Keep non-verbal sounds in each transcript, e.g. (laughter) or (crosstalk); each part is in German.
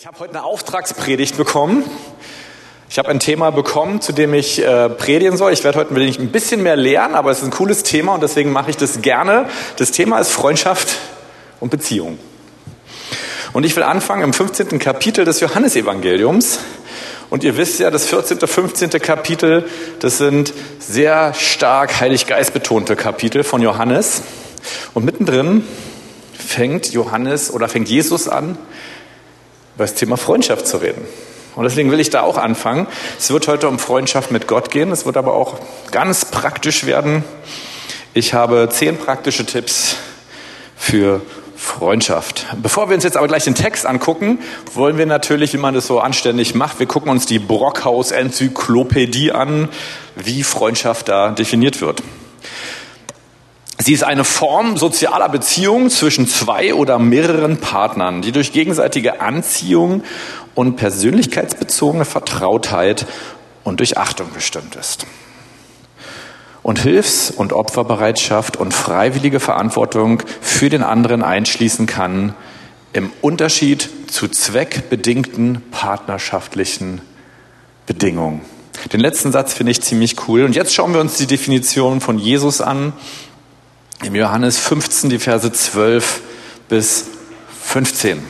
Ich habe heute eine Auftragspredigt bekommen. Ich habe ein Thema bekommen, zu dem ich äh, predigen soll. Ich werde heute ein bisschen mehr lernen, aber es ist ein cooles Thema und deswegen mache ich das gerne. Das Thema ist Freundschaft und Beziehung. Und ich will anfangen im 15. Kapitel des Johannesevangeliums. Und ihr wisst ja, das 14., 15. Kapitel, das sind sehr stark Heiliggeist betonte Kapitel von Johannes. Und mittendrin fängt Johannes oder fängt Jesus an, über das Thema Freundschaft zu reden. Und deswegen will ich da auch anfangen. Es wird heute um Freundschaft mit Gott gehen. Es wird aber auch ganz praktisch werden. Ich habe zehn praktische Tipps für Freundschaft. Bevor wir uns jetzt aber gleich den Text angucken, wollen wir natürlich, wie man das so anständig macht, wir gucken uns die Brockhaus-Enzyklopädie an, wie Freundschaft da definiert wird. Sie ist eine Form sozialer Beziehung zwischen zwei oder mehreren Partnern, die durch gegenseitige Anziehung und persönlichkeitsbezogene Vertrautheit und durch Achtung bestimmt ist. Und Hilfs- und Opferbereitschaft und freiwillige Verantwortung für den anderen einschließen kann, im Unterschied zu zweckbedingten partnerschaftlichen Bedingungen. Den letzten Satz finde ich ziemlich cool. Und jetzt schauen wir uns die Definition von Jesus an im Johannes 15, die Verse 12 bis 15.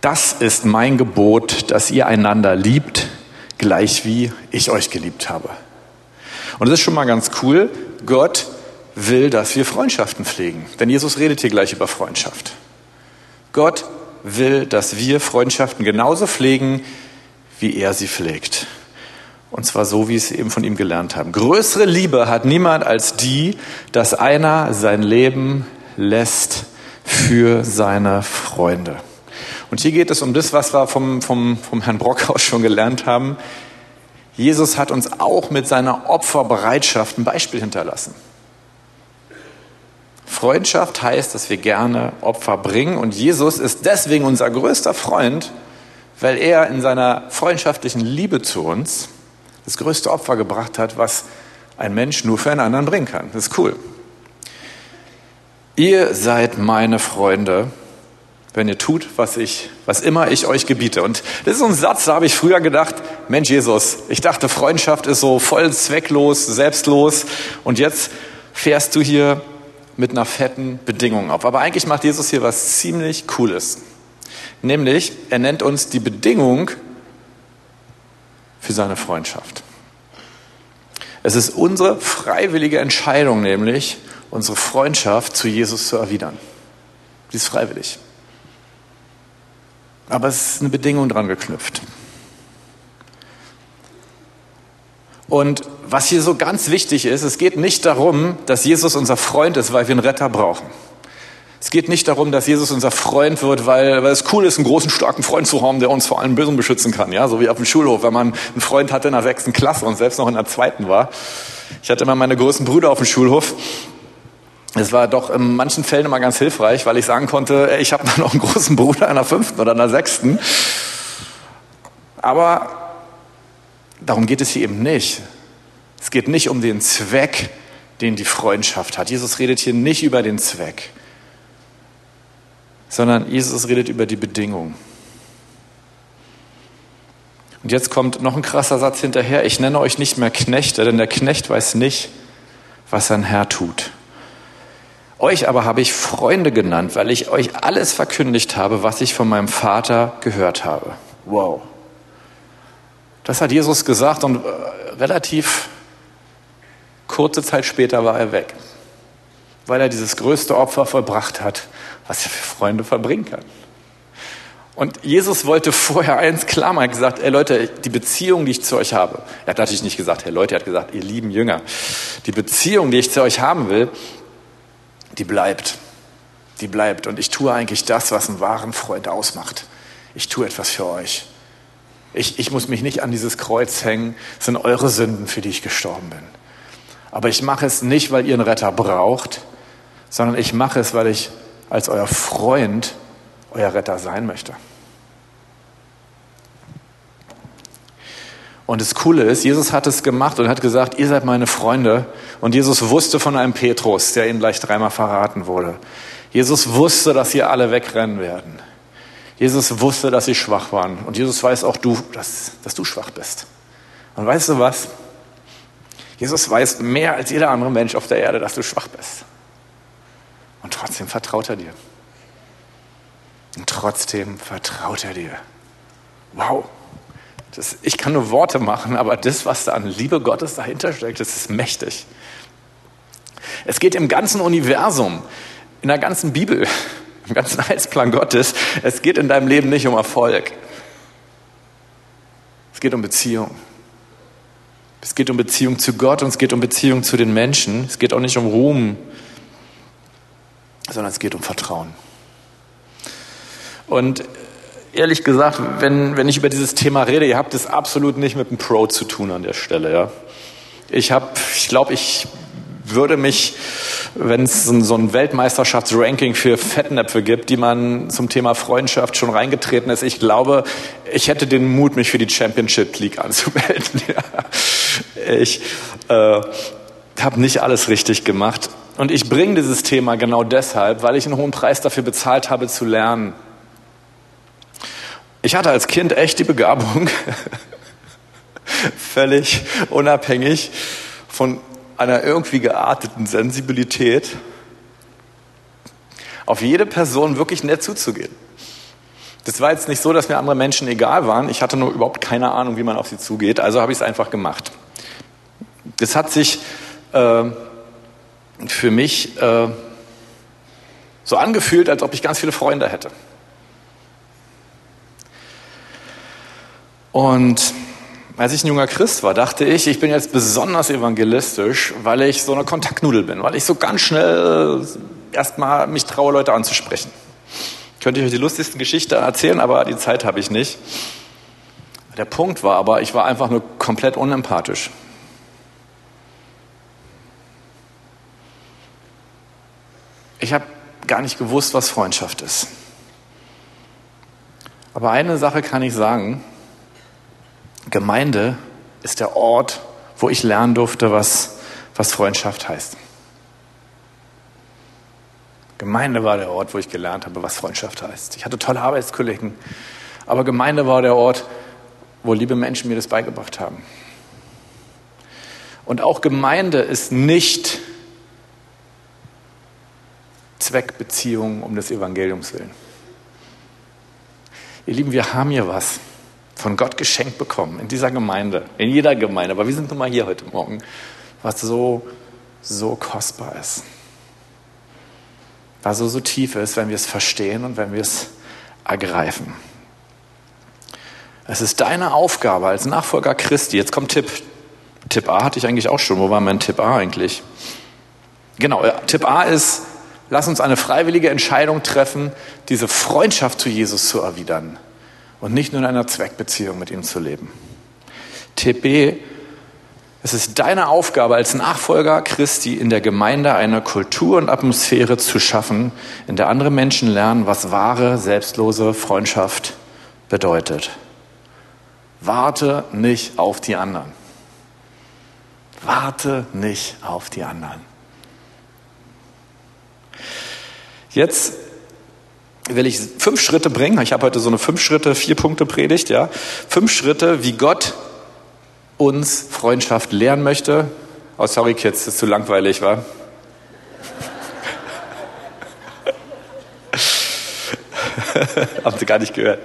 Das ist mein Gebot, dass ihr einander liebt, gleich wie ich euch geliebt habe. Und das ist schon mal ganz cool. Gott will, dass wir Freundschaften pflegen. Denn Jesus redet hier gleich über Freundschaft. Gott will, dass wir Freundschaften genauso pflegen, wie er sie pflegt. Und zwar so, wie es eben von ihm gelernt haben. Größere Liebe hat niemand als die, dass einer sein Leben lässt für seine Freunde. Und hier geht es um das, was wir vom, vom, vom Herrn Brockhaus (laughs) schon gelernt haben. Jesus hat uns auch mit seiner Opferbereitschaft ein Beispiel hinterlassen. Freundschaft heißt, dass wir gerne Opfer bringen und Jesus ist deswegen unser größter Freund, weil er in seiner freundschaftlichen Liebe zu uns das größte Opfer gebracht hat, was ein Mensch nur für einen anderen bringen kann. Das ist cool. Ihr seid meine Freunde, wenn ihr tut, was ich, was immer ich euch gebiete. Und das ist so ein Satz, da habe ich früher gedacht, Mensch Jesus, ich dachte, Freundschaft ist so voll zwecklos, selbstlos. Und jetzt fährst du hier mit einer fetten Bedingung auf. Aber eigentlich macht Jesus hier was ziemlich Cooles. Nämlich, er nennt uns die Bedingung für seine Freundschaft. Es ist unsere freiwillige Entscheidung, nämlich unsere Freundschaft zu Jesus zu erwidern. Sie ist freiwillig. Aber es ist eine Bedingung dran geknüpft. Und was hier so ganz wichtig ist, es geht nicht darum, dass Jesus unser Freund ist, weil wir einen Retter brauchen. Es geht nicht darum, dass Jesus unser Freund wird, weil, weil es cool ist, einen großen, starken Freund zu haben, der uns vor allem Bösen beschützen kann. Ja, so wie auf dem Schulhof, wenn man einen Freund hatte in der sechsten Klasse und selbst noch in der zweiten war. Ich hatte immer meine größten Brüder auf dem Schulhof. Es war doch in manchen Fällen immer ganz hilfreich, weil ich sagen konnte, ich habe (laughs) noch einen großen Bruder in der fünften oder in der sechsten. Aber darum geht es hier eben nicht. Es geht nicht um den Zweck, den die Freundschaft hat. Jesus redet hier nicht über den Zweck sondern Jesus redet über die Bedingung. Und jetzt kommt noch ein krasser Satz hinterher. Ich nenne euch nicht mehr Knechte, denn der Knecht weiß nicht, was sein Herr tut. Euch aber habe ich Freunde genannt, weil ich euch alles verkündigt habe, was ich von meinem Vater gehört habe. Wow. Das hat Jesus gesagt und äh, relativ kurze Zeit später war er weg, weil er dieses größte Opfer vollbracht hat, was er für Freunde verbringen kann. Und Jesus wollte vorher eins klar mal gesagt, ey Leute, die Beziehung, die ich zu euch habe, er hat natürlich nicht gesagt, hey Leute, er hat gesagt, ihr lieben Jünger, die Beziehung, die ich zu euch haben will, die bleibt. Die bleibt. Und ich tue eigentlich das, was einen wahren Freund ausmacht. Ich tue etwas für euch. Ich, ich muss mich nicht an dieses Kreuz hängen. Es sind eure Sünden, für die ich gestorben bin. Aber ich mache es nicht, weil ihr einen Retter braucht, sondern ich mache es, weil ich als euer Freund euer Retter sein möchte. Und das Coole ist, Jesus hat es gemacht und hat gesagt, ihr seid meine Freunde. Und Jesus wusste von einem Petrus, der ihn gleich dreimal verraten wurde. Jesus wusste, dass ihr alle wegrennen werden. Jesus wusste, dass sie schwach waren. Und Jesus weiß auch du, dass, dass du schwach bist. Und weißt du was? Jesus weiß mehr als jeder andere Mensch auf der Erde, dass du schwach bist. Und trotzdem vertraut er dir. Und trotzdem vertraut er dir. Wow. Das, ich kann nur Worte machen, aber das, was da an Liebe Gottes dahinter steckt, das ist mächtig. Es geht im ganzen Universum, in der ganzen Bibel, (laughs) im ganzen Heilsplan Gottes, es geht in deinem Leben nicht um Erfolg. Es geht um Beziehung. Es geht um Beziehung zu Gott und es geht um Beziehung zu den Menschen. Es geht auch nicht um Ruhm, sondern es geht um Vertrauen. Und ehrlich gesagt, wenn, wenn ich über dieses Thema rede, ihr habt es absolut nicht mit einem Pro zu tun an der Stelle. Ja? Ich habe, ich glaube, ich würde mich, wenn es so ein Weltmeisterschaftsranking für Fettnäpfe gibt, die man zum Thema Freundschaft schon reingetreten ist, ich glaube, ich hätte den Mut, mich für die Championship League anzumelden. (laughs) Ich äh, habe nicht alles richtig gemacht. Und ich bringe dieses Thema genau deshalb, weil ich einen hohen Preis dafür bezahlt habe zu lernen. Ich hatte als Kind echt die Begabung, (laughs) völlig unabhängig von einer irgendwie gearteten Sensibilität, auf jede Person wirklich nett zuzugehen. Das war jetzt nicht so, dass mir andere Menschen egal waren. Ich hatte nur überhaupt keine Ahnung, wie man auf sie zugeht. Also habe ich es einfach gemacht. Das hat sich äh, für mich äh, so angefühlt, als ob ich ganz viele Freunde hätte. Und als ich ein junger Christ war, dachte ich, ich bin jetzt besonders evangelistisch, weil ich so eine Kontaktnudel bin, weil ich so ganz schnell erstmal mich traue, Leute anzusprechen. Könnte ich euch die lustigste Geschichte erzählen, aber die Zeit habe ich nicht. Der Punkt war aber, ich war einfach nur komplett unempathisch. Ich habe gar nicht gewusst, was Freundschaft ist. Aber eine Sache kann ich sagen, Gemeinde ist der Ort, wo ich lernen durfte, was, was Freundschaft heißt. Gemeinde war der Ort, wo ich gelernt habe, was Freundschaft heißt. Ich hatte tolle Arbeitskollegen, aber Gemeinde war der Ort, wo liebe Menschen mir das beigebracht haben. Und auch Gemeinde ist nicht Zweckbeziehung um des Evangeliums willen. Ihr Lieben, wir haben hier was von Gott geschenkt bekommen, in dieser Gemeinde, in jeder Gemeinde, aber wir sind nun mal hier heute Morgen, was so, so kostbar ist. Was so, so tief ist, wenn wir es verstehen und wenn wir es ergreifen. Es ist deine Aufgabe als Nachfolger Christi. Jetzt kommt Tipp. Tipp A hatte ich eigentlich auch schon. Wo war mein Tipp A eigentlich? Genau, Tipp A ist, lass uns eine freiwillige Entscheidung treffen, diese Freundschaft zu Jesus zu erwidern und nicht nur in einer Zweckbeziehung mit ihm zu leben. TB, es ist deine Aufgabe als Nachfolger Christi in der Gemeinde eine Kultur und Atmosphäre zu schaffen, in der andere Menschen lernen, was wahre, selbstlose Freundschaft bedeutet. Warte nicht auf die anderen. Warte nicht auf die anderen. Jetzt will ich fünf Schritte bringen. Ich habe heute so eine fünf Schritte, vier Punkte Predigt, ja. Fünf Schritte, wie Gott uns Freundschaft lernen möchte. Oh, sorry Kids, das ist zu langweilig, war. (laughs) Haben Sie gar nicht gehört.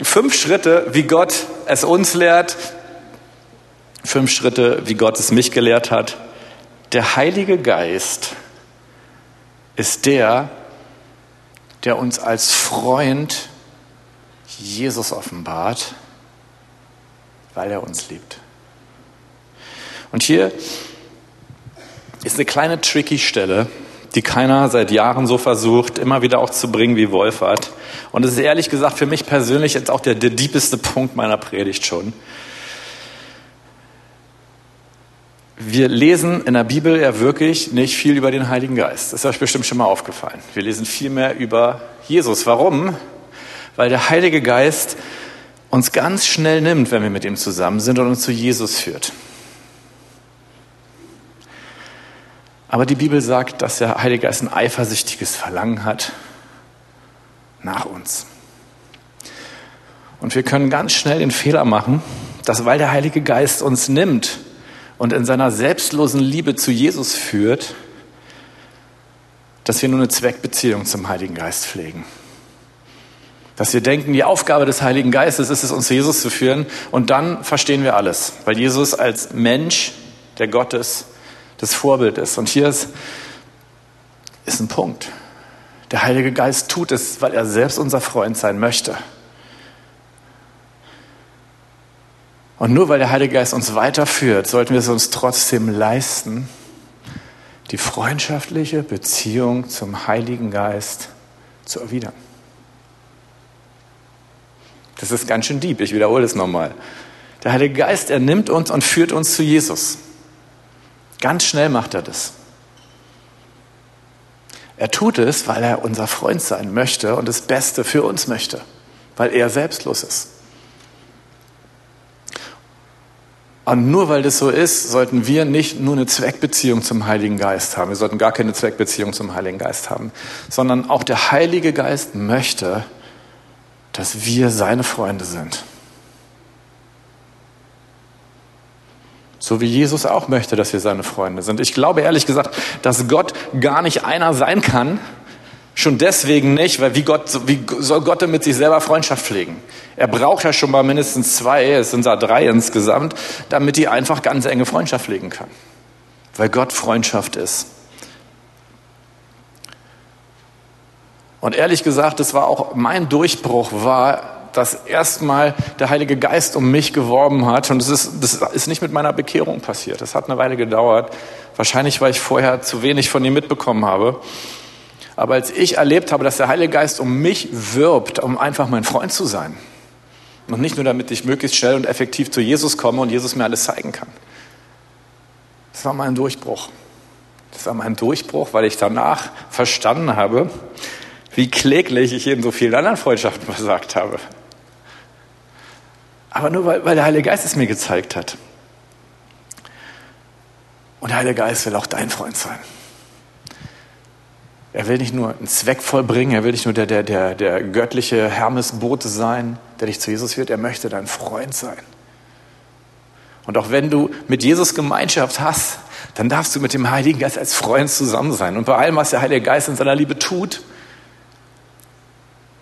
Fünf Schritte, wie Gott es uns lehrt. Fünf Schritte, wie Gott es mich gelehrt hat. Der Heilige Geist ist der, der uns als Freund Jesus offenbart, weil er uns liebt. Und hier ist eine kleine tricky Stelle, die keiner seit Jahren so versucht, immer wieder auch zu bringen wie Wolfert. Und es ist ehrlich gesagt für mich persönlich jetzt auch der, der diepeste Punkt meiner Predigt schon. Wir lesen in der Bibel ja wirklich nicht viel über den Heiligen Geist. Das ist euch bestimmt schon mal aufgefallen. Wir lesen viel mehr über Jesus. Warum? Weil der Heilige Geist uns ganz schnell nimmt, wenn wir mit ihm zusammen sind und uns zu Jesus führt. Aber die Bibel sagt, dass der Heilige Geist ein eifersüchtiges Verlangen hat nach uns. Und wir können ganz schnell den Fehler machen, dass weil der Heilige Geist uns nimmt und in seiner selbstlosen Liebe zu Jesus führt, dass wir nur eine Zweckbeziehung zum Heiligen Geist pflegen. Dass wir denken, die Aufgabe des Heiligen Geistes ist es, uns zu Jesus zu führen und dann verstehen wir alles, weil Jesus als Mensch, der Gottes, das Vorbild ist. Und hier ist, ist ein Punkt. Der Heilige Geist tut es, weil er selbst unser Freund sein möchte. Und nur weil der Heilige Geist uns weiterführt, sollten wir es uns trotzdem leisten, die freundschaftliche Beziehung zum Heiligen Geist zu erwidern. Das ist ganz schön deep, ich wiederhole es nochmal. Der Heilige Geist, er nimmt uns und führt uns zu Jesus. Ganz schnell macht er das. Er tut es, weil er unser Freund sein möchte und das Beste für uns möchte, weil er selbstlos ist. Und nur weil das so ist, sollten wir nicht nur eine Zweckbeziehung zum Heiligen Geist haben. Wir sollten gar keine Zweckbeziehung zum Heiligen Geist haben, sondern auch der Heilige Geist möchte, dass wir seine Freunde sind. So wie Jesus auch möchte, dass wir seine Freunde sind. Ich glaube ehrlich gesagt, dass Gott gar nicht einer sein kann, Schon deswegen nicht, weil wie, Gott, wie soll Gott denn mit sich selber Freundschaft pflegen? Er braucht ja schon mal mindestens zwei, es sind da drei insgesamt, damit die einfach ganz enge Freundschaft pflegen kann. Weil Gott Freundschaft ist. Und ehrlich gesagt, das war auch mein Durchbruch, war, dass erstmal der Heilige Geist um mich geworben hat. Und das ist, das ist nicht mit meiner Bekehrung passiert. Das hat eine Weile gedauert. Wahrscheinlich, weil ich vorher zu wenig von ihm mitbekommen habe. Aber als ich erlebt habe, dass der Heilige Geist um mich wirbt, um einfach mein Freund zu sein, und nicht nur damit ich möglichst schnell und effektiv zu Jesus komme und Jesus mir alles zeigen kann. Das war mein Durchbruch. Das war mein Durchbruch, weil ich danach verstanden habe, wie kläglich ich in so vielen anderen Freundschaften versagt habe. Aber nur weil, weil der Heilige Geist es mir gezeigt hat. Und der Heilige Geist will auch dein Freund sein. Er will nicht nur einen Zweck vollbringen, er will nicht nur der, der, der, der göttliche Hermesbote sein, der dich zu Jesus führt, er möchte dein Freund sein. Und auch wenn du mit Jesus Gemeinschaft hast, dann darfst du mit dem Heiligen Geist als Freund zusammen sein. Und bei allem, was der Heilige Geist in seiner Liebe tut,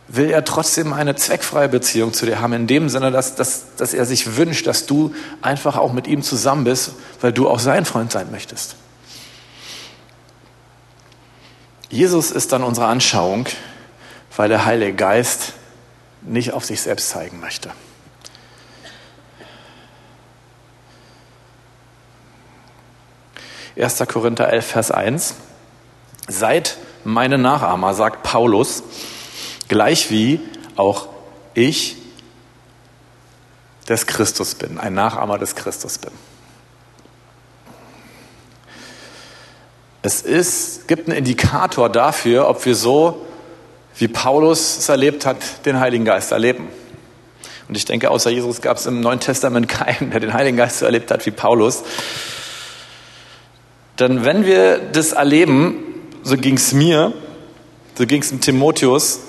will er trotzdem eine zweckfreie Beziehung zu dir haben, in dem Sinne, dass, dass, dass er sich wünscht, dass du einfach auch mit ihm zusammen bist, weil du auch sein Freund sein möchtest. Jesus ist dann unsere Anschauung, weil der Heilige Geist nicht auf sich selbst zeigen möchte. Erster Korinther 11, Vers 1. Seid meine Nachahmer, sagt Paulus, gleich wie auch ich des Christus bin, ein Nachahmer des Christus bin. Es ist, gibt einen Indikator dafür, ob wir so, wie Paulus es erlebt hat, den Heiligen Geist erleben. Und ich denke, außer Jesus gab es im Neuen Testament (laughs) keinen, der den Heiligen Geist so erlebt hat wie Paulus. Denn wenn wir das erleben, so ging es mir, so ging es dem Timotheus,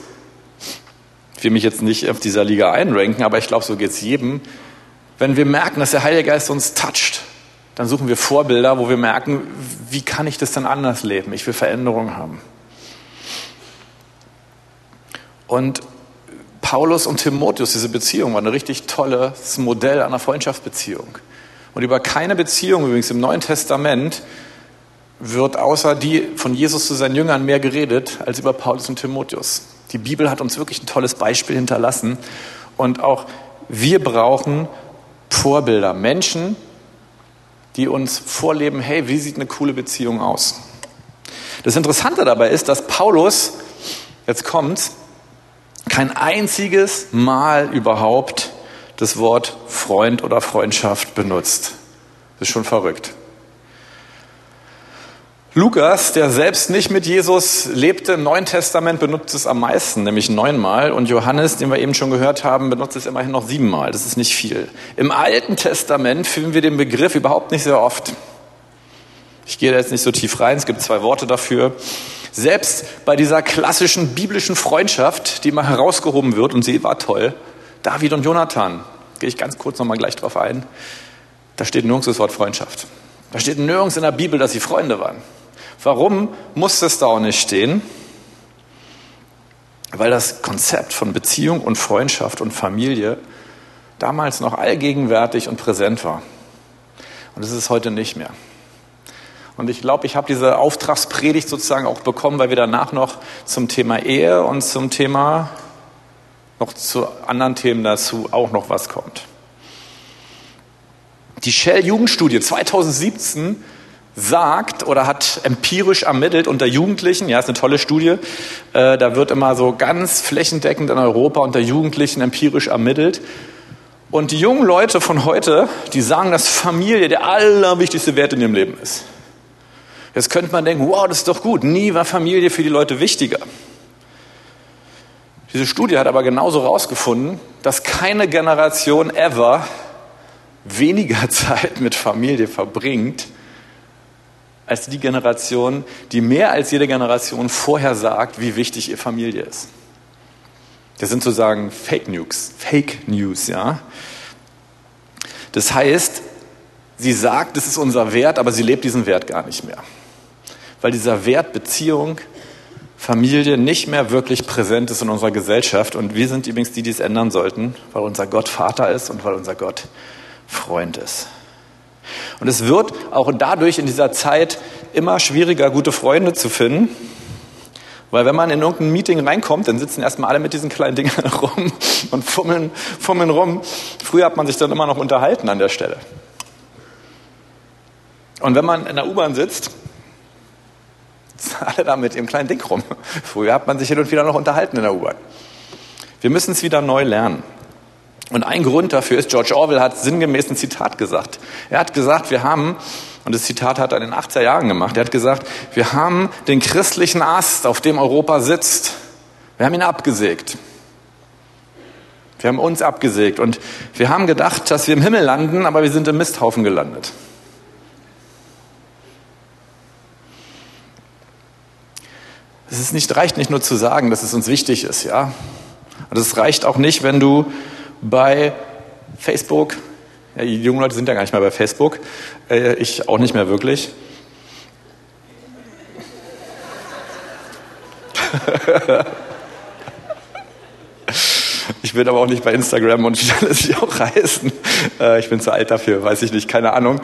ich will mich jetzt nicht auf dieser Liga einranken, aber ich glaube, so geht es jedem, wenn wir merken, dass der Heilige Geist uns toucht, dann suchen wir Vorbilder, wo wir merken, wie kann ich das dann anders leben? Ich will Veränderungen haben. Und Paulus und Timotheus, diese Beziehung war ein richtig tolles Modell einer Freundschaftsbeziehung. Und über keine Beziehung übrigens im Neuen Testament wird außer die von Jesus zu seinen Jüngern mehr geredet als über Paulus und Timotheus. Die Bibel hat uns wirklich ein tolles Beispiel hinterlassen. Und auch wir brauchen Vorbilder, Menschen, die uns vorleben, hey, wie sieht eine coole Beziehung aus? Das Interessante dabei ist, dass Paulus, jetzt kommt, kein einziges Mal überhaupt das Wort Freund oder Freundschaft benutzt. Das ist schon verrückt. Lukas, der selbst nicht mit Jesus lebte, im Neuen Testament benutzt es am meisten, nämlich neunmal. Und Johannes, den wir eben schon gehört haben, benutzt es immerhin noch siebenmal. Das ist nicht viel. Im Alten Testament finden wir den Begriff überhaupt nicht sehr oft. Ich gehe da jetzt nicht so tief rein. Es gibt zwei Worte dafür. Selbst bei dieser klassischen biblischen Freundschaft, die mal herausgehoben wird, und sie war toll, David und Jonathan, gehe ich ganz kurz nochmal gleich drauf ein, da steht nirgends das Wort Freundschaft. Da steht nirgends in der Bibel, dass sie Freunde waren. Warum muss das da auch nicht stehen? Weil das Konzept von Beziehung und Freundschaft und Familie damals noch allgegenwärtig und präsent war. Und es ist heute nicht mehr. Und ich glaube, ich habe diese Auftragspredigt sozusagen auch bekommen, weil wir danach noch zum Thema Ehe und zum Thema noch zu anderen Themen dazu auch noch was kommt. Die Shell Jugendstudie 2017 sagt oder hat empirisch ermittelt unter Jugendlichen, ja, ist eine tolle Studie, äh, da wird immer so ganz flächendeckend in Europa unter Jugendlichen empirisch ermittelt. Und die jungen Leute von heute, die sagen, dass Familie der allerwichtigste Wert in ihrem Leben ist. Jetzt könnte man denken, wow, das ist doch gut. Nie war Familie für die Leute wichtiger. Diese Studie hat aber genauso herausgefunden, dass keine Generation ever weniger (laughs) Zeit mit Familie verbringt, als die Generation, die mehr als jede Generation vorher sagt, wie wichtig ihr Familie ist. Das sind sozusagen Fake News, Fake News, ja. Das heißt, sie sagt, das ist unser Wert, aber sie lebt diesen Wert gar nicht mehr weil dieser Wert Beziehung, Familie nicht mehr wirklich präsent ist in unserer Gesellschaft. Und wir sind übrigens die, die es ändern sollten, weil unser Gott Vater ist und weil unser Gott Freund ist. Und es wird auch dadurch in dieser Zeit immer schwieriger, gute Freunde zu finden. Weil wenn man in irgendein Meeting reinkommt, dann sitzen erstmal alle mit diesen kleinen Dingern (laughs) rum und fummeln, fummeln rum. Früher hat man sich dann immer noch unterhalten an der Stelle. Und wenn man in der U-Bahn sitzt (laughs) alle da mit ihrem kleinen Ding rum. Früher hat man sich hin und wieder noch unterhalten in der U-Bahn. Wir müssen es wieder neu lernen. Und ein Grund dafür ist, George Orwell hat sinngemäß ein Zitat gesagt. Er hat gesagt, wir haben, und das Zitat hat er in den 80er Jahren gemacht, er hat gesagt, wir haben den christlichen Ast, auf dem Europa sitzt, wir haben ihn abgesägt. Wir haben uns abgesägt und wir haben gedacht, dass wir im Himmel landen, aber wir sind im Misthaufen gelandet. Es ist nicht, reicht nicht nur zu sagen, dass es uns wichtig ist, ja. Und es reicht auch nicht, wenn du bei Facebook, ja, die jungen Leute sind ja gar nicht mehr bei Facebook, äh, ich auch nicht mehr wirklich. ich bin aber auch nicht bei Instagram und wie alles sie auch heißen. Äh, ich bin zu alt dafür, weiß ich nicht, keine Ahnung.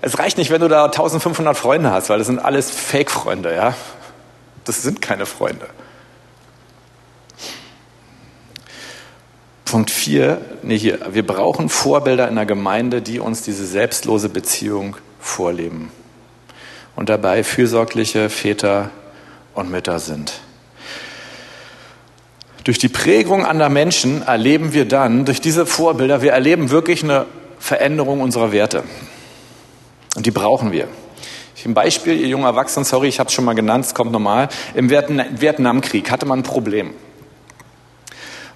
Es reicht nicht, wenn du da 1500 Freunde hast, weil das sind alles Fake-Freunde, ja. Das sind keine Freunde. Punkt 4, nee, hier, wir brauchen Vorbilder in der Gemeinde, die uns diese selbstlose Beziehung vorleben und dabei fürsorgliche Väter und Mütter sind. Durch die Prägung anderer Menschen erleben wir dann, durch diese Vorbilder, wir erleben wirklich eine Veränderung unserer Werte. Und die brauchen wir. Ein Beispiel, ihr junger Erwachsenen, sorry, ich habe es schon mal genannt, es kommt normal. Im Vietnamkrieg hatte man ein Problem.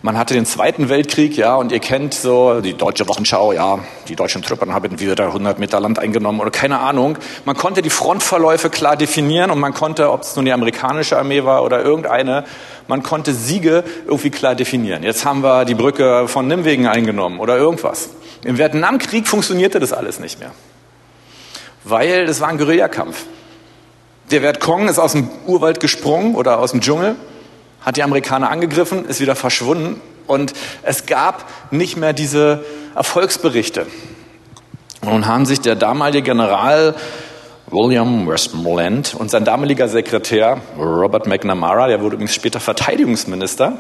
Man hatte den Zweiten Weltkrieg, ja, und ihr kennt so die deutsche Wochenschau, ja, die deutschen Truppen haben wieder 100 Meter Land eingenommen oder keine Ahnung. Man konnte die Frontverläufe klar definieren und man konnte, ob es nun die amerikanische Armee war oder irgendeine, man konnte Siege irgendwie klar definieren. Jetzt haben wir die Brücke von Nimwegen eingenommen oder irgendwas. Im Vietnamkrieg funktionierte das alles nicht mehr weil das war ein Guerillakampf. Der Vietcong ist aus dem Urwald gesprungen oder aus dem Dschungel, hat die Amerikaner angegriffen, ist wieder verschwunden und es gab nicht mehr diese Erfolgsberichte. Und nun haben sich der damalige General William Westmoreland und sein damaliger Sekretär Robert McNamara, der wurde übrigens später Verteidigungsminister,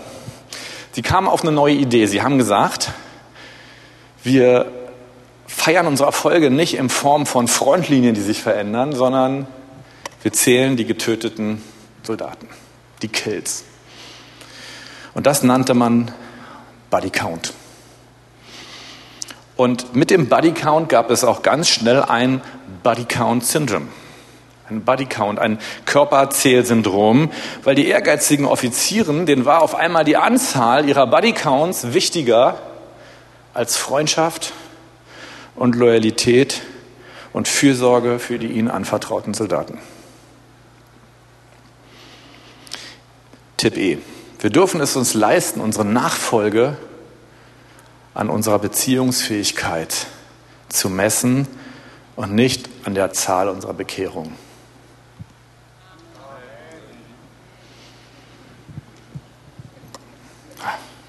sie kamen auf eine neue Idee. Sie haben gesagt, wir feiern unsere Erfolge nicht in Form von Frontlinien, die sich verändern, sondern wir zählen die getöteten Soldaten, die Kills. Und das nannte man Body Count. Und mit dem Body Count gab es auch ganz schnell ein Body Count Syndrome. Ein Body Count, ein Körperzählsyndrom, weil die ehrgeizigen Offizieren, denen war auf einmal die Anzahl ihrer Body Counts wichtiger als Freundschaft, und Loyalität und Fürsorge für die ihnen anvertrauten Soldaten. Tipp E. Wir dürfen es uns leisten, unsere Nachfolge an unserer Beziehungsfähigkeit zu messen und nicht an der Zahl unserer Bekehrung.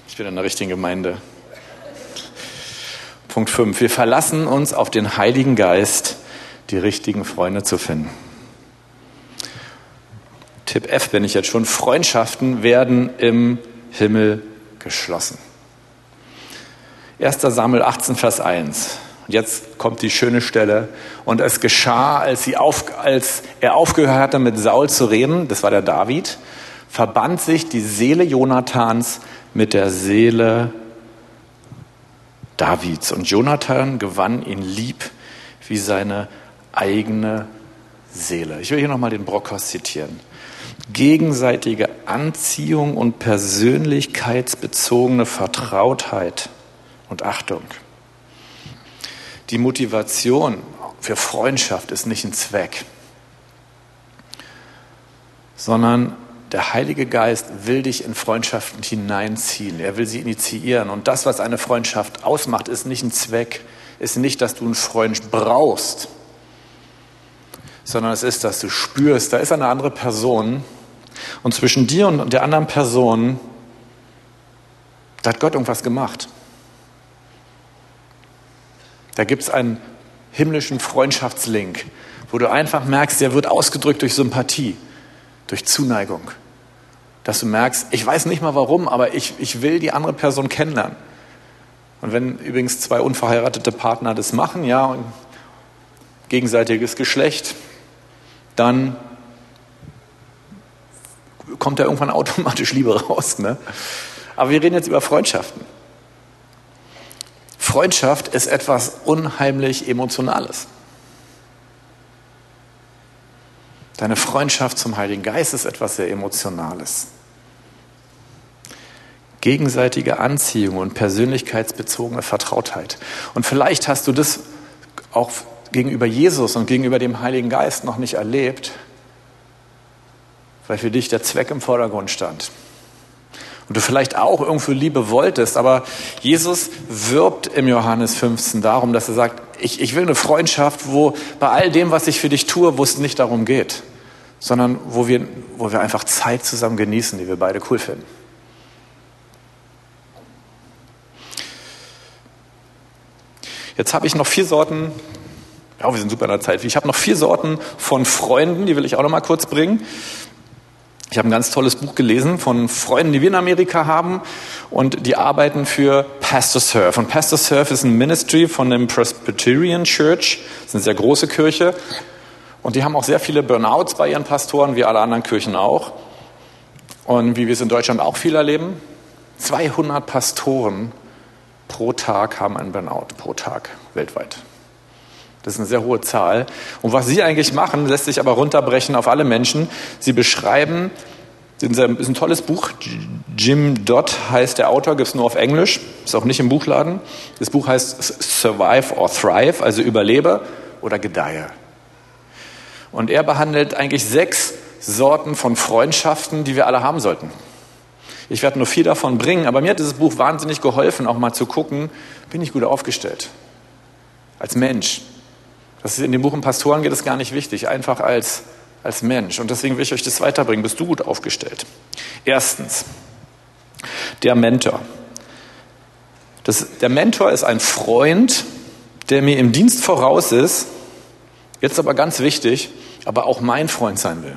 Ich bin in der richtigen Gemeinde. Punkt 5. Wir verlassen uns auf den Heiligen Geist, die richtigen Freunde zu finden. Tipp F bin ich jetzt schon. Freundschaften werden im Himmel geschlossen. 1. Samuel 18, Vers 1. Und jetzt kommt die schöne Stelle. Und es geschah, als, auf, als er aufgehört hatte, mit Saul zu reden, das war der David, verband sich die Seele Jonathans mit der Seele Davids. Und Jonathan gewann ihn lieb wie seine eigene Seele. Ich will hier nochmal den Brockhaus zitieren gegenseitige Anziehung und persönlichkeitsbezogene Vertrautheit und Achtung. Die Motivation für Freundschaft ist nicht ein Zweck, sondern der Heilige Geist will dich in Freundschaften hineinziehen. Er will sie initiieren. Und das, was eine Freundschaft ausmacht, ist nicht ein Zweck, ist nicht, dass du einen Freund brauchst, sondern es ist, dass du spürst, da ist eine andere Person, und zwischen dir und der anderen Person, da hat Gott irgendwas gemacht. Da gibt es einen himmlischen Freundschaftslink, wo du einfach merkst, der wird ausgedrückt durch Sympathie, durch Zuneigung. Dass du merkst, ich weiß nicht mal warum, aber ich, ich will die andere Person kennenlernen. Und wenn übrigens zwei unverheiratete Partner das machen, ja, gegenseitiges Geschlecht, dann kommt da irgendwann automatisch Liebe raus. Ne? Aber wir reden jetzt über Freundschaften. Freundschaft ist etwas unheimlich Emotionales. Deine Freundschaft zum Heiligen Geist ist etwas sehr Emotionales. Gegenseitige Anziehung und persönlichkeitsbezogene Vertrautheit. Und vielleicht hast du das auch gegenüber Jesus und gegenüber dem Heiligen Geist noch nicht erlebt weil für dich der Zweck im Vordergrund stand. Und du vielleicht auch irgendwo Liebe wolltest, aber Jesus wirbt im Johannes 15 darum, dass er sagt, ich, ich will eine Freundschaft, wo bei all dem, was ich für dich tue, wo es nicht darum geht, sondern wo wir, wo wir einfach Zeit zusammen genießen, die wir beide cool finden. Jetzt habe ich noch vier Sorten, ja, wir sind super in der Zeit. Ich habe noch vier Sorten von Freunden, die will ich auch noch mal kurz bringen. Ich habe ein ganz tolles Buch gelesen von Freunden, die wir in Amerika haben und die arbeiten für Pastor Surf. Und Pastor Surf ist ein Ministry von dem Presbyterian Church, das ist eine sehr große Kirche. Und die haben auch sehr viele Burnouts bei ihren Pastoren, wie alle anderen Kirchen auch. Und wie wir es in Deutschland auch viel erleben, 200 Pastoren pro Tag haben einen Burnout, pro Tag weltweit. Das ist eine sehr hohe Zahl. Und was Sie eigentlich machen, lässt sich aber runterbrechen auf alle Menschen. Sie beschreiben, das ist ein tolles Buch, Jim Dodd heißt der Autor, gibt es nur auf Englisch, ist auch nicht im Buchladen. Das Buch heißt Survive or Thrive, also überlebe oder gedeihe. Und er behandelt eigentlich sechs Sorten von Freundschaften, die wir alle haben sollten. Ich werde nur vier davon bringen, aber mir hat dieses Buch wahnsinnig geholfen, auch mal zu gucken, bin ich gut aufgestellt als Mensch. Das ist in dem Buch um Pastoren geht es gar nicht wichtig, einfach als, als Mensch. Und deswegen will ich euch das weiterbringen. Bist du gut aufgestellt? Erstens, der Mentor. Das, der Mentor ist ein Freund, der mir im Dienst voraus ist, jetzt aber ganz wichtig, aber auch mein Freund sein will.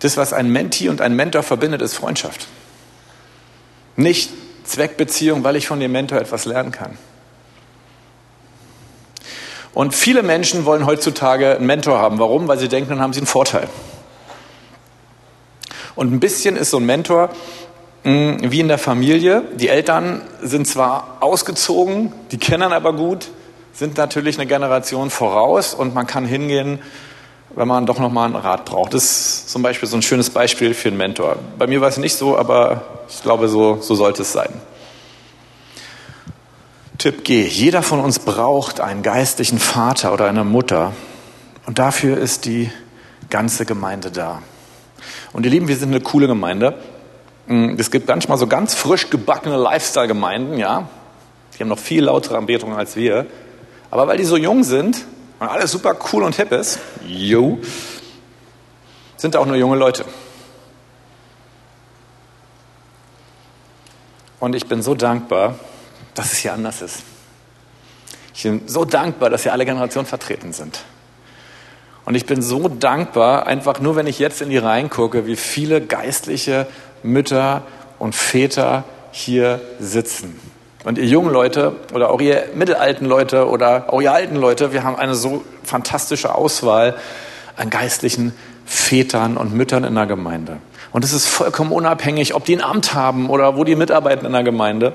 Das, was ein Menti und ein Mentor verbindet, ist Freundschaft. Nicht Zweckbeziehung, weil ich von dem Mentor etwas lernen kann. Und viele Menschen wollen heutzutage einen Mentor haben. Warum? Weil sie denken, dann haben sie einen Vorteil. Und ein bisschen ist so ein Mentor mh, hm, wie in der Familie. Die Eltern sind zwar ausgezogen, die kennen aber gut, sind natürlich eine Generation voraus und man kann hingehen, wenn man doch nochmal einen Rat braucht. Das ist zum Beispiel so ein schönes Beispiel für einen Mentor. Bei mir war es nicht so, aber ich glaube, so, so sollte es sein. Tipp G. Jeder von uns braucht einen geistlichen Vater oder eine Mutter. Und dafür ist die ganze Gemeinde da. Und ihr Lieben, wir sind eine coole Gemeinde. Mm, es gibt manchmal so ganz frisch gebackene Lifestyle-Gemeinden, ja. Die haben noch viel lautere Anbetungen als wir. Aber weil die so jung sind und alles super cool und hip ist, yo, sind auch nur junge Leute. Und ich bin so dankbar, dass es hier anders ist. Ich bin so dankbar, dass hier alle Generationen vertreten sind. Und ich bin so dankbar, einfach nur wenn ich jetzt in die Reihen gucke, wie viele geistliche Mütter und Väter hier sitzen. Und ihr jungen Leute oder auch ihr mittelalten Leute oder auch ihr alten Leute, wir haben eine so fantastische Auswahl an geistlichen Vätern und Müttern in der Gemeinde. Und es ist vollkommen unabhängig, ob die ein Amt haben oder wo die mitarbeiten in der Gemeinde.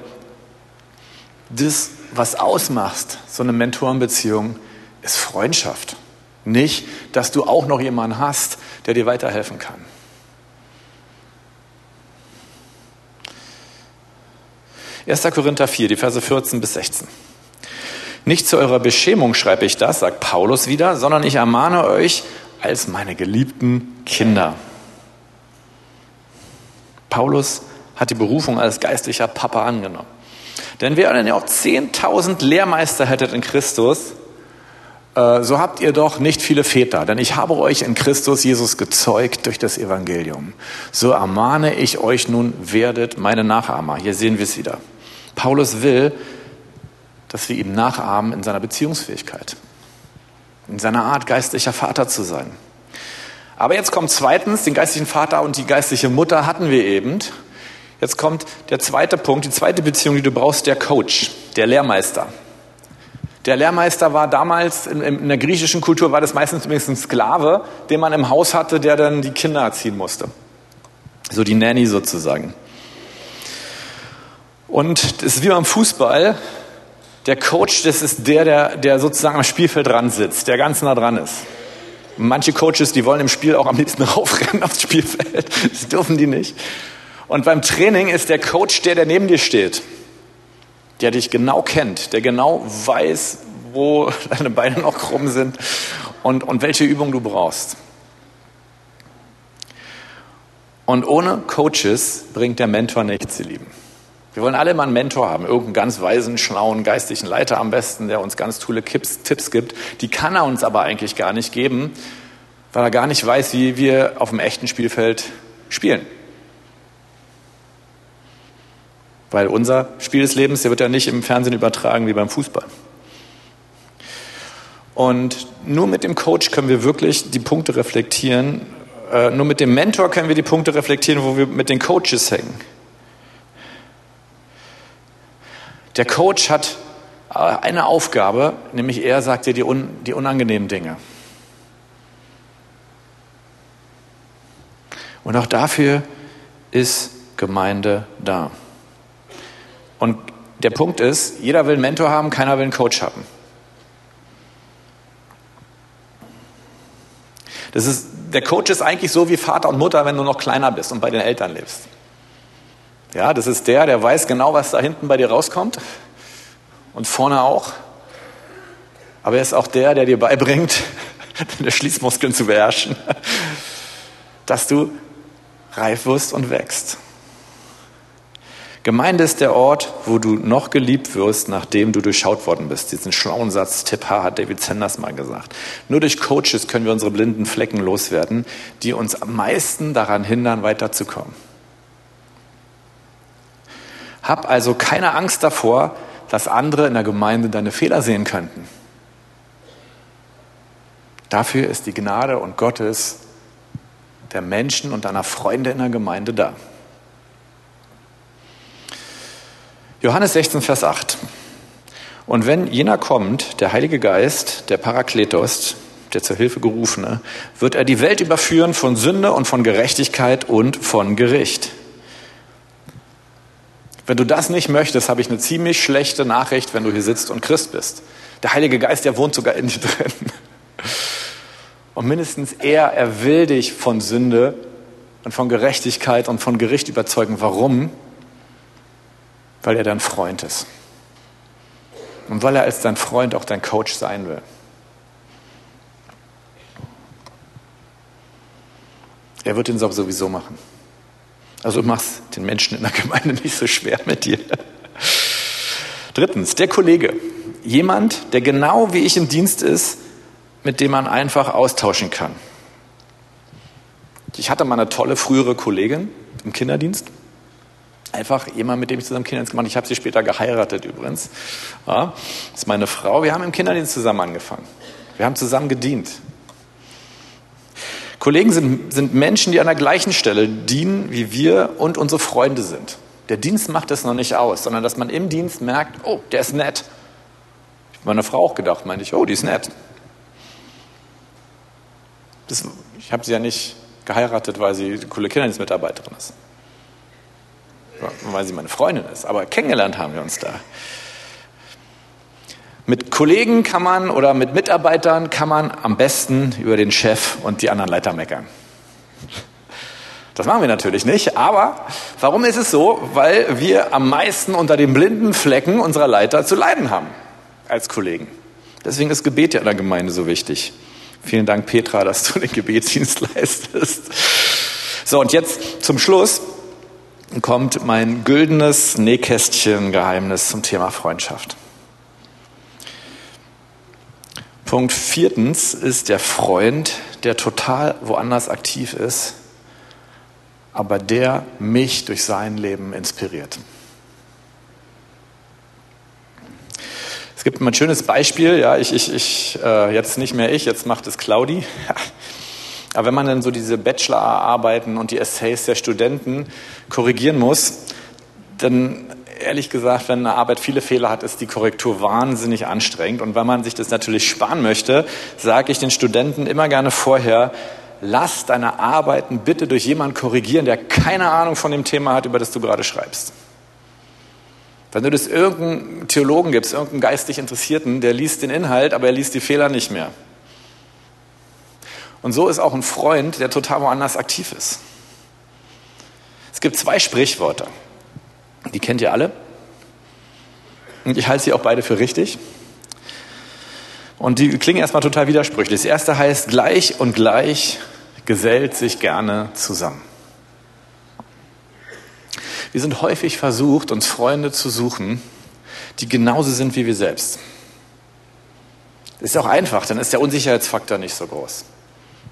Das, was ausmacht, so eine Mentorenbeziehung, ist Freundschaft. Nicht, dass du auch noch jemanden hast, der dir weiterhelfen kann. Erster Korinther 4, die Verse 14 bis 16. Nicht zu eurer Beschämung schreibe ich das, sagt Paulus wieder, sondern ich ermahne euch als meine geliebten Kinder. Paulus hat die Berufung als geistlicher Papa angenommen. Denn während ihr auch 10.000 Lehrmeister hättet in Christus, äh, so habt ihr doch nicht viele Väter, denn ich habe euch in Christus Jesus gezeugt durch das Evangelium. So ermahne ich euch nun, werdet meine Nachahmer. Hier sehen wir es wieder. Paulus will, dass wir ihm nachahmen in seiner Beziehungsfähigkeit, in seiner Art, geistlicher Vater zu sein. Aber jetzt kommt zweitens, den geistlichen Vater und die geistliche Mutter hatten wir eben. Jetzt kommt der zweite Punkt, die zweite Beziehung, die du brauchst, der Coach, der Lehrmeister. Der Lehrmeister war damals, in, in der griechischen Kultur war das meistens übrigens ein Sklave, den man im Haus hatte, der dann die Kinder erziehen musste. So die Nanny sozusagen. Und das ist wie beim Fußball. Der Coach, das ist der, der, der sozusagen am Spielfeld dran sitzt, der ganz nah dran ist. Manche Coaches, die wollen im Spiel auch am liebsten (laughs) raufrennen aufs Spielfeld. Das dürfen die nicht. Und beim Training ist der Coach der, der neben dir steht der dich genau kennt, der genau weiß, wo (laughs) deine Beine noch krumm sind und, und welche Übung du brauchst. Und ohne Coaches bringt der Mentor nichts, ihr Lieben. Wir wollen alle mal einen Mentor haben, irgendeinen ganz weisen, schlauen, geistlichen Leiter am besten, der uns ganz tolle Tipps gibt. Die kann er uns aber eigentlich gar nicht geben, weil er gar nicht weiß, wie wir auf dem echten Spielfeld spielen. Weil unser Spiel des Lebens, der wird ja nicht im Fernsehen übertragen wie beim Fußball. Und nur mit dem Coach können wir wirklich die Punkte reflektieren. Äh, nur mit dem Mentor können wir die Punkte reflektieren, wo wir mit den Coaches hängen. Der Coach hat äh, eine Aufgabe, nämlich er sagt dir die, un, die unangenehmen Dinge. Und auch dafür ist Gemeinde da. Und der Punkt ist, jeder will einen Mentor haben, keiner will einen Coach haben. Das ist, der Coach ist eigentlich so wie Vater und Mutter, wenn du noch kleiner bist und bei den Eltern lebst. Ja, das ist der, der weiß genau, was da hinten bei dir rauskommt und vorne auch. Aber er ist auch der, der dir beibringt, (laughs) deine Schließmuskeln zu beherrschen, (laughs) dass du reif wirst und wächst. Gemeinde ist der Ort, wo du noch geliebt wirst, nachdem du durchschaut worden bist. Diesen schlauen Satz, Tipp H, hat David Sanders mal gesagt. Nur durch Coaches können wir unsere blinden Flecken loswerden, die uns am meisten daran hindern, weiterzukommen. Hab also keine Angst davor, dass andere in der Gemeinde deine Fehler sehen könnten. Dafür ist die Gnade und Gottes der Menschen und deiner Freunde in der Gemeinde da. Johannes 16, Vers 8. Und wenn jener kommt, der Heilige Geist, der Parakletos, der zur Hilfe gerufene, wird er die Welt überführen von Sünde und von Gerechtigkeit und von Gericht. Wenn du das nicht möchtest, habe ich eine ziemlich schlechte Nachricht, wenn du hier sitzt und Christ bist. Der Heilige Geist, der wohnt sogar in dir drin. Und mindestens er, er will dich von Sünde und von Gerechtigkeit und von Gericht überzeugen. Warum? Weil er dein Freund ist. Und weil er als dein Freund auch dein Coach sein will. Er wird den Job sowieso machen. Also mach's den Menschen in der Gemeinde (laughs) nicht so schwer mit dir. Drittens, der Kollege. Jemand, der genau wie ich im Dienst ist, mit dem man einfach austauschen kann. Ich hatte mal eine tolle frühere Kollegin im Kinderdienst. Einfach jemand, mit dem ich zusammen Kinderdienst gemacht habe. Ich habe sie später geheiratet übrigens. Ja, das ist meine Frau. Wir haben im Kinderdienst zusammen angefangen. Wir haben zusammen gedient. Kollegen sind, sind Menschen, die an der gleichen Stelle dienen, wie wir und unsere Freunde sind. Der Dienst macht das noch nicht aus, sondern dass man im Dienst merkt, oh, der ist nett. Ich habe meiner Frau auch gedacht, meinte ich, oh, die ist nett. Das, ich habe sie ja nicht geheiratet, weil sie coole Kinderdienstmitarbeiterin ist. Weil sie meine Freundin ist. Aber kennengelernt haben wir uns da. Mit Kollegen kann man oder mit Mitarbeitern kann man am besten über den Chef und die anderen Leiter meckern. Das machen wir natürlich nicht, aber warum ist es so? Weil wir am meisten unter den blinden Flecken unserer Leiter zu leiden haben als Kollegen. Deswegen ist Gebet ja in der Gemeinde so wichtig. Vielen Dank, Petra, dass du den Gebetsdienst (laughs) leistest. So, und jetzt zum Schluss kommt mein güldenes Nähkästchen-Geheimnis zum Thema Freundschaft. Punkt viertens ist der Freund, der total woanders aktiv ist, aber der mich durch sein Leben inspiriert. Es gibt ein schönes Beispiel, ja, ich, ich, ich äh, jetzt nicht mehr ich, jetzt macht es Claudi. (laughs) Aber wenn man dann so diese Bachelorarbeiten und die Essays der Studenten korrigieren muss, dann ehrlich gesagt, wenn eine Arbeit viele Fehler hat, ist die Korrektur wahnsinnig anstrengend. Und wenn man sich das natürlich sparen möchte, sage ich den Studenten immer gerne vorher, lass deine Arbeiten bitte durch jemanden korrigieren, der keine Ahnung von dem Thema hat, über das du gerade schreibst. Wenn du das irgendeinem Theologen gibst, irgendeinem geistig Interessierten, der liest den Inhalt, aber er liest die Fehler nicht mehr. Und so ist auch ein Freund, der total woanders aktiv ist. Es gibt zwei Sprichworte. Die kennt ihr alle. Und ich halte sie auch beide für richtig. Und die klingen erstmal total widersprüchlich. Das erste heißt, gleich und gleich gesellt sich gerne zusammen. Wir sind häufig versucht, uns Freunde zu suchen, die genauso sind wie wir selbst. Das ist auch einfach, dann ist der Unsicherheitsfaktor nicht so groß.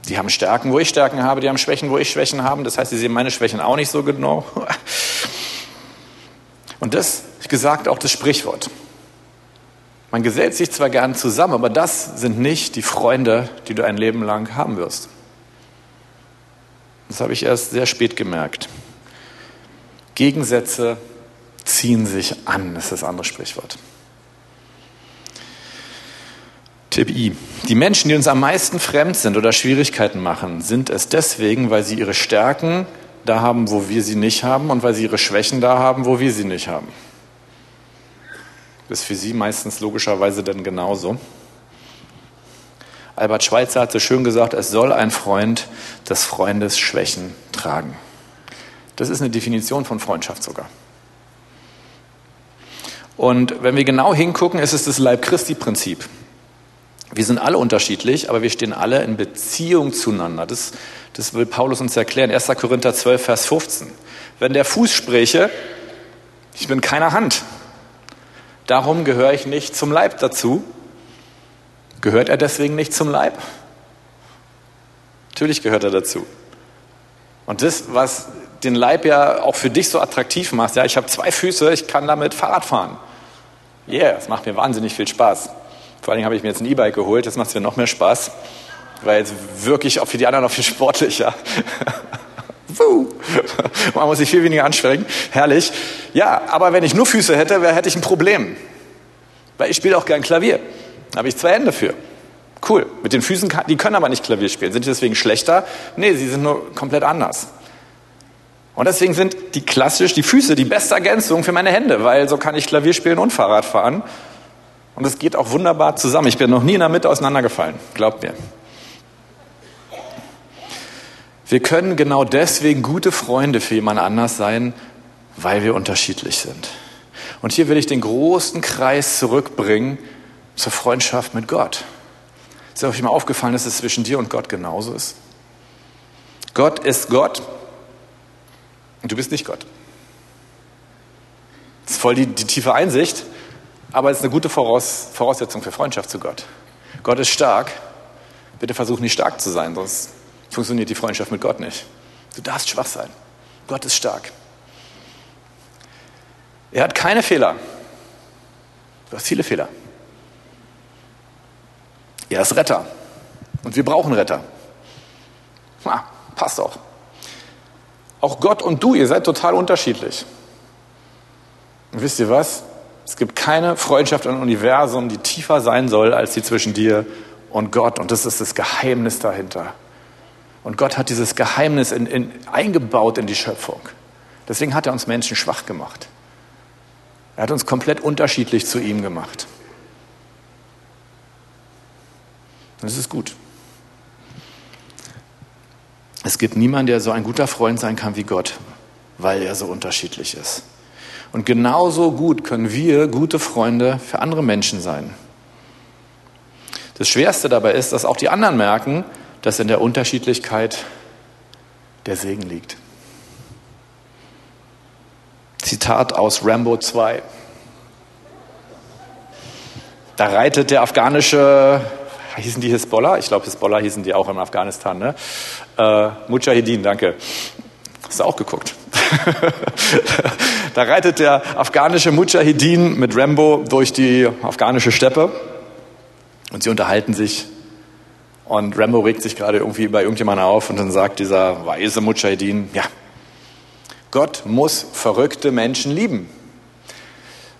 Die haben Stärken, wo ich Stärken habe, die haben Schwächen, wo ich Schwächen habe. Das heißt, sie sehen meine Schwächen auch nicht so genau. (laughs) Und das gesagt auch das Sprichwort. Man gesellt sich zwar gern zusammen, aber das sind nicht die Freunde, die du ein Leben lang haben wirst. Das habe ich erst sehr spät gemerkt. Gegensätze ziehen sich an, ist das andere Sprichwort. Tipp I. Die Menschen, die uns am meisten fremd sind oder Schwierigkeiten machen, sind es deswegen, weil sie ihre Stärken da haben, wo wir sie nicht haben und weil sie ihre Schwächen da haben, wo wir sie nicht haben. Das ist für sie meistens logischerweise dann genauso. Albert Schweitzer hat so schön gesagt, es soll ein Freund des Freundes Schwächen tragen. Das ist eine Definition von Freundschaft sogar. Und wenn wir genau hingucken, ist es das Leib Christi-Prinzip. Wir sind alle unterschiedlich, aber wir stehen alle in Beziehung zueinander. Das, das will Paulus uns erklären. 1. Korinther 12, Vers 15. Wenn der Fuß spräche, ich bin keine Hand, darum gehöre ich nicht zum Leib dazu. Gehört er deswegen nicht zum Leib? Natürlich gehört er dazu. Und das, was den Leib ja auch für dich so attraktiv macht, ja, ich habe zwei Füße, ich kann damit Fahrrad fahren. Yeah, das macht mir wahnsinnig viel Spaß. Vor allen Dingen habe ich mir jetzt ein E-Bike geholt, das macht mir noch mehr Spaß, weil jetzt wirklich auch für die anderen noch viel sportlicher. (laughs) Man muss sich viel weniger anstrengen. Herrlich. Ja, aber wenn ich nur Füße hätte, hätte ich ein Problem. Weil ich spiele auch gern Klavier. Da habe ich zwei Hände für. Cool. Mit den Füßen, die können aber nicht Klavier spielen. Sind die deswegen schlechter? Nee, sie sind nur komplett anders. Und deswegen sind die klassisch die Füße die beste Ergänzung für meine Hände, weil so kann ich Klavier spielen und Fahrrad fahren. Und es geht auch wunderbar zusammen. Ich bin noch nie in der Mitte auseinandergefallen, glaubt mir. Wir können genau deswegen gute Freunde für jemand anders sein, weil wir unterschiedlich sind. Und hier will ich den großen Kreis zurückbringen zur Freundschaft mit Gott. Ist euch mal aufgefallen, dass es zwischen dir und Gott genauso ist? Gott ist Gott und du bist nicht Gott. Das ist voll die, die tiefe Einsicht, aber es ist eine gute Voraus, Voraussetzung für Freundschaft zu Gott. Gott ist stark. Bitte versuch nicht stark zu sein, sonst funktioniert die Freundschaft mit Gott nicht. Du darfst schwach sein. Gott ist stark. Er hat keine Fehler. Du hast viele Fehler. Er ist Retter. Und wir brauchen Retter. Na, passt auch. Auch Gott und du, ihr seid total unterschiedlich. Und wisst ihr was? Es gibt keine Freundschaft im Universum, die tiefer sein soll als die zwischen dir und Gott. Und das ist das Geheimnis dahinter. Und Gott hat dieses Geheimnis in, in, eingebaut in die Schöpfung. Deswegen hat er uns Menschen schwach gemacht. Er hat uns komplett unterschiedlich zu ihm gemacht. Das ist gut. Es gibt niemanden, der so ein guter Freund sein kann wie Gott, weil er so unterschiedlich ist. Und genauso gut können wir gute Freunde für andere Menschen sein. Das Schwerste dabei ist, dass auch die anderen merken, dass in der Unterschiedlichkeit der Segen liegt. Zitat aus Rambo 2. Da reitet der afghanische, hießen die Hisbollah? Ich glaube, Hisbollah hießen die auch in Afghanistan, ne? Äh, Mujahideen, danke. Hast du auch geguckt? (laughs) da reitet der afghanische Mujahideen mit Rambo durch die afghanische Steppe und sie unterhalten sich. Und Rambo regt sich gerade irgendwie bei irgendjemandem auf und dann sagt dieser weise Mujahideen, ja, Gott muss verrückte Menschen lieben.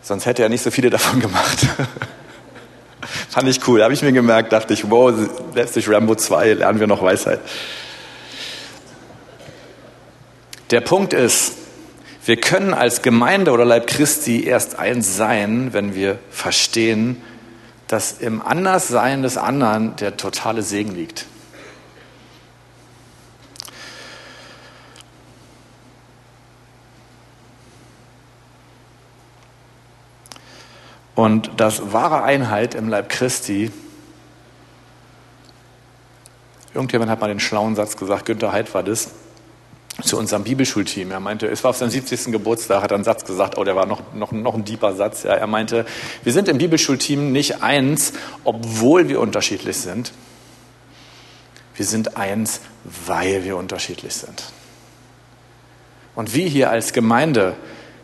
Sonst hätte er nicht so viele davon (laughs) gemacht. (laughs) Fand ich cool. Habe ich mir gemerkt, dachte ich, wow, letztlich Rambo 2, lernen wir noch Weisheit. Der Punkt ist, wir können als Gemeinde oder Leib Christi erst eins sein, wenn wir verstehen, dass im Anderssein des anderen der totale Segen liegt. Und dass wahre Einheit im Leib Christi, irgendjemand hat mal den schlauen Satz gesagt, Günther Heid war das, zu unserem Bibelschulteam. Er meinte, es war auf seinem 70. Geburtstag, hat einen Satz gesagt, oh, der war noch, noch, noch ein deeper Satz. Ja, er meinte, wir sind im Bibelschulteam nicht eins, obwohl wir unterschiedlich sind. Wir sind eins, weil wir unterschiedlich sind. Und wir hier als Gemeinde,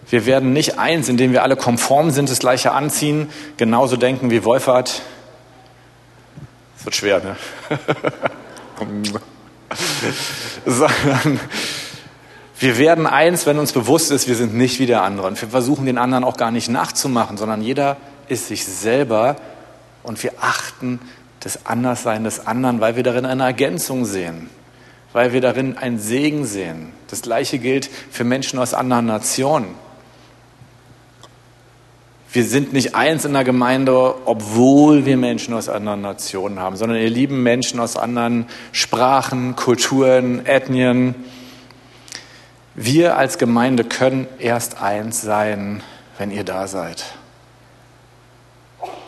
wir werden nicht eins, indem wir alle konform sind, das gleiche anziehen, genauso denken wie Wolfert. Das wird schwer, ne? (laughs) Sondern wir werden eins, wenn uns bewusst ist, wir sind nicht wie der andere. Und wir versuchen den anderen auch gar nicht nachzumachen, sondern jeder ist sich selber und wir achten das Anderssein des anderen, weil wir darin eine Ergänzung sehen, weil wir darin einen Segen sehen. Das Gleiche gilt für Menschen aus anderen Nationen. Wir sind nicht eins in der Gemeinde, obwohl wir Menschen aus anderen Nationen haben, sondern ihr lieben Menschen aus anderen Sprachen, Kulturen, Ethnien. Wir als Gemeinde können erst eins sein, wenn ihr da seid.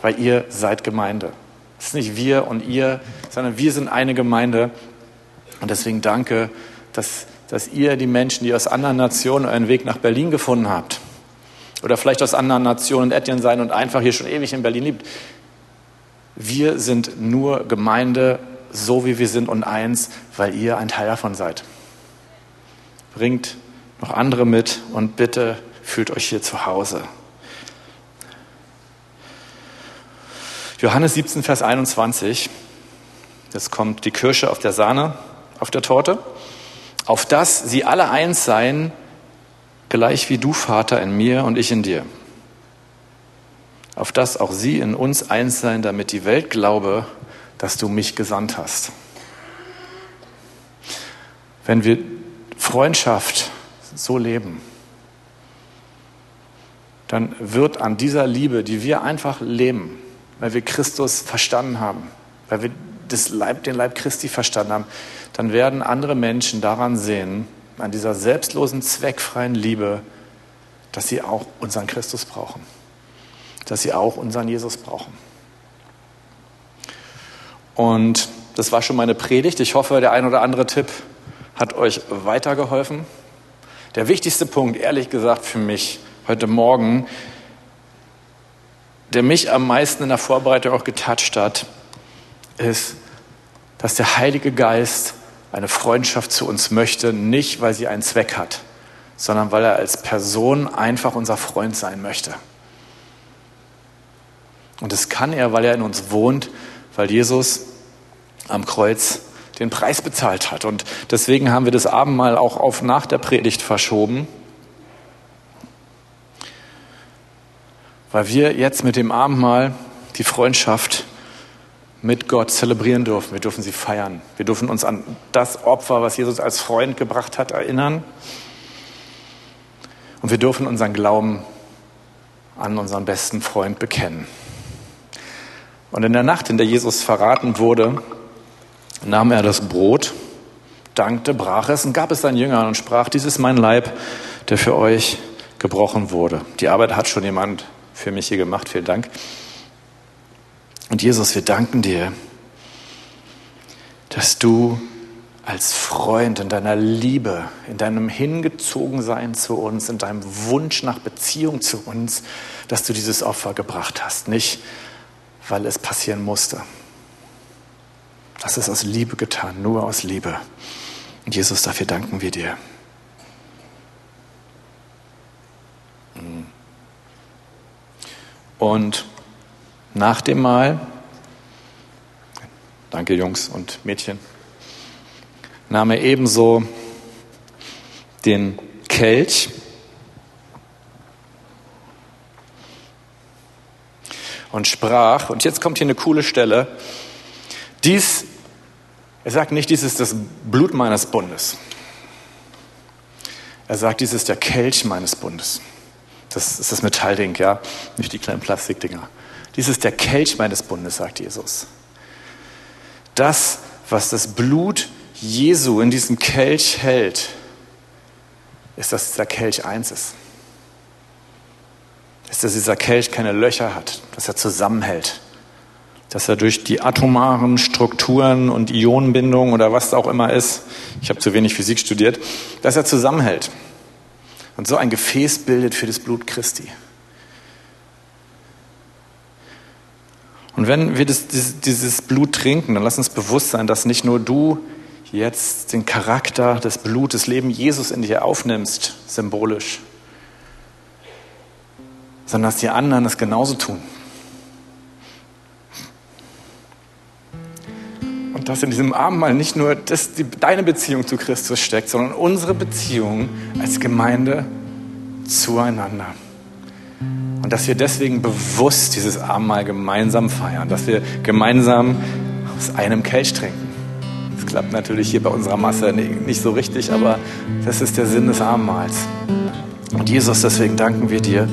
Weil ihr seid Gemeinde. Es ist nicht wir und ihr, sondern wir sind eine Gemeinde. Und deswegen danke, dass, dass ihr die Menschen, die aus anderen Nationen euren Weg nach Berlin gefunden habt, oder vielleicht aus anderen Nationen Etienne sein und einfach hier schon ewig in Berlin liebt. Wir sind nur Gemeinde, so wie wir sind und eins, weil ihr ein Teil davon seid. Bringt noch andere mit und bitte fühlt euch hier zu Hause. Johannes 17, Vers 21. Jetzt kommt die Kirsche auf der Sahne, auf der Torte. Auf dass sie alle eins seien, gleich wie du, Vater, in mir und ich in dir. Auf dass auch sie in uns eins seien, damit die Welt glaube, dass du mich gesandt hast. Wenn wir Freundschaft so leben, dann wird an dieser Liebe, die wir einfach leben, weil wir Christus verstanden haben, weil wir das Leib, den Leib Christi verstanden haben, dann werden andere Menschen daran sehen, an dieser selbstlosen, zweckfreien Liebe, dass sie auch unseren Christus brauchen, dass sie auch unseren Jesus brauchen. Und das war schon meine Predigt. Ich hoffe, der ein oder andere Tipp hat euch weitergeholfen? Der wichtigste Punkt, ehrlich gesagt, für mich heute Morgen, der mich am meisten in der Vorbereitung auch getatscht hat, ist, dass der Heilige Geist eine Freundschaft zu uns möchte, nicht weil sie einen Zweck hat, sondern weil er als Person einfach unser Freund sein möchte. Und das kann er, weil er in uns wohnt, weil Jesus am Kreuz den Preis bezahlt hat. Und deswegen haben wir das Abendmahl auch auf nach der Predigt verschoben, weil wir jetzt mit dem Abendmahl die Freundschaft mit Gott zelebrieren dürfen. Wir dürfen sie feiern. Wir dürfen uns an das Opfer, was Jesus als Freund gebracht hat, erinnern. Und wir dürfen unseren Glauben an unseren besten Freund bekennen. Und in der Nacht, in der Jesus verraten wurde, nahm er das Brot, dankte, brach es und gab es seinen Jüngern und sprach, dies ist mein Leib, der für euch gebrochen wurde. Die Arbeit hat schon jemand für mich hier gemacht, vielen Dank. Und Jesus, wir danken dir, dass du als Freund in deiner Liebe, in deinem Hingezogensein zu uns, in deinem Wunsch nach Beziehung zu uns, dass du dieses Opfer gebracht hast. Nicht, weil es passieren musste. Das ist aus Liebe getan, nur aus Liebe. Und Jesus, dafür danken wir dir. Und nach dem Mahl, danke Jungs und Mädchen, nahm er ebenso den Kelch und sprach, und jetzt kommt hier eine coole Stelle, dies, er sagt nicht, dies ist das Blut meines Bundes. Er sagt, dies ist der Kelch meines Bundes. Das ist das Metallding, ja, nicht die kleinen Plastikdinger. Dies ist der Kelch meines Bundes, sagt Jesus. Das, was das Blut Jesu in diesem Kelch hält, ist, dass dieser Kelch eins ist ist, dass dieser Kelch keine Löcher hat, dass er zusammenhält, dass er durch die atomaren Strukturen und Ionenbindungen oder was auch immer ist, ich habe zu wenig Physik studiert, dass er zusammenhält und so ein Gefäß bildet für das Blut Christi. Und wenn wir das, dieses Blut trinken, dann lass uns bewusst sein, dass nicht nur du jetzt den Charakter des Blutes, Leben Jesus in dir aufnimmst, symbolisch, sondern dass die anderen es genauso tun. Dass in diesem Abendmahl nicht nur das, die, deine Beziehung zu Christus steckt, sondern unsere Beziehung als Gemeinde zueinander. Und dass wir deswegen bewusst dieses Abendmahl gemeinsam feiern, dass wir gemeinsam aus einem Kelch trinken. Das klappt natürlich hier bei unserer Masse nicht so richtig, aber das ist der Sinn des Abendmahls. Und Jesus, deswegen danken wir dir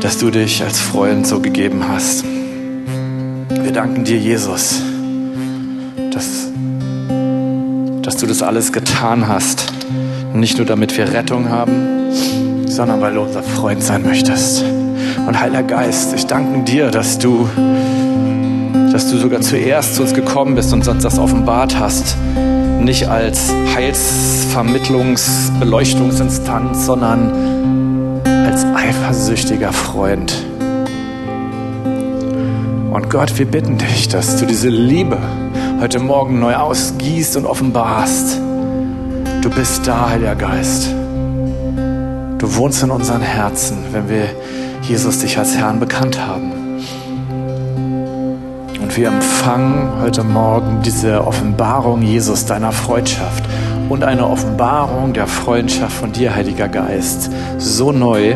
dass du dich als Freund so gegeben hast. Wir danken dir, Jesus, dass, dass du das alles getan hast. Nicht nur damit wir Rettung haben, sondern weil du unser Freund sein möchtest. Und Heiliger Geist, ich danke dir, dass du, dass du sogar zuerst zu uns gekommen bist und uns das offenbart hast. Nicht als Heilsvermittlungs-, Beleuchtungsinstanz, sondern als eifersüchtiger Freund. Und Gott, wir bitten dich, dass du diese Liebe heute Morgen neu ausgießt und offenbarst. Du bist da, Heiliger Geist. Du wohnst in unseren Herzen, wenn wir Jesus dich als Herrn bekannt haben. Und wir empfangen heute Morgen diese Offenbarung Jesus deiner Freundschaft und eine Offenbarung der Freundschaft von dir, Heiliger Geist, so neu,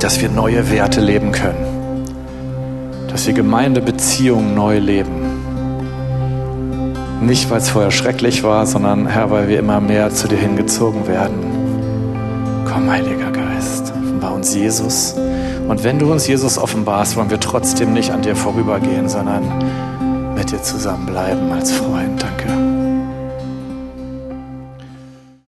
dass wir neue Werte leben können, dass wir Gemeindebeziehungen neu leben. Nicht, weil es vorher schrecklich war, sondern Herr, weil wir immer mehr zu dir hingezogen werden. Komm, Heiliger Geist, offenbar uns Jesus. Und wenn du uns Jesus offenbarst, wollen wir trotzdem nicht an dir vorübergehen, sondern mit dir zusammenbleiben als Freund. Danke.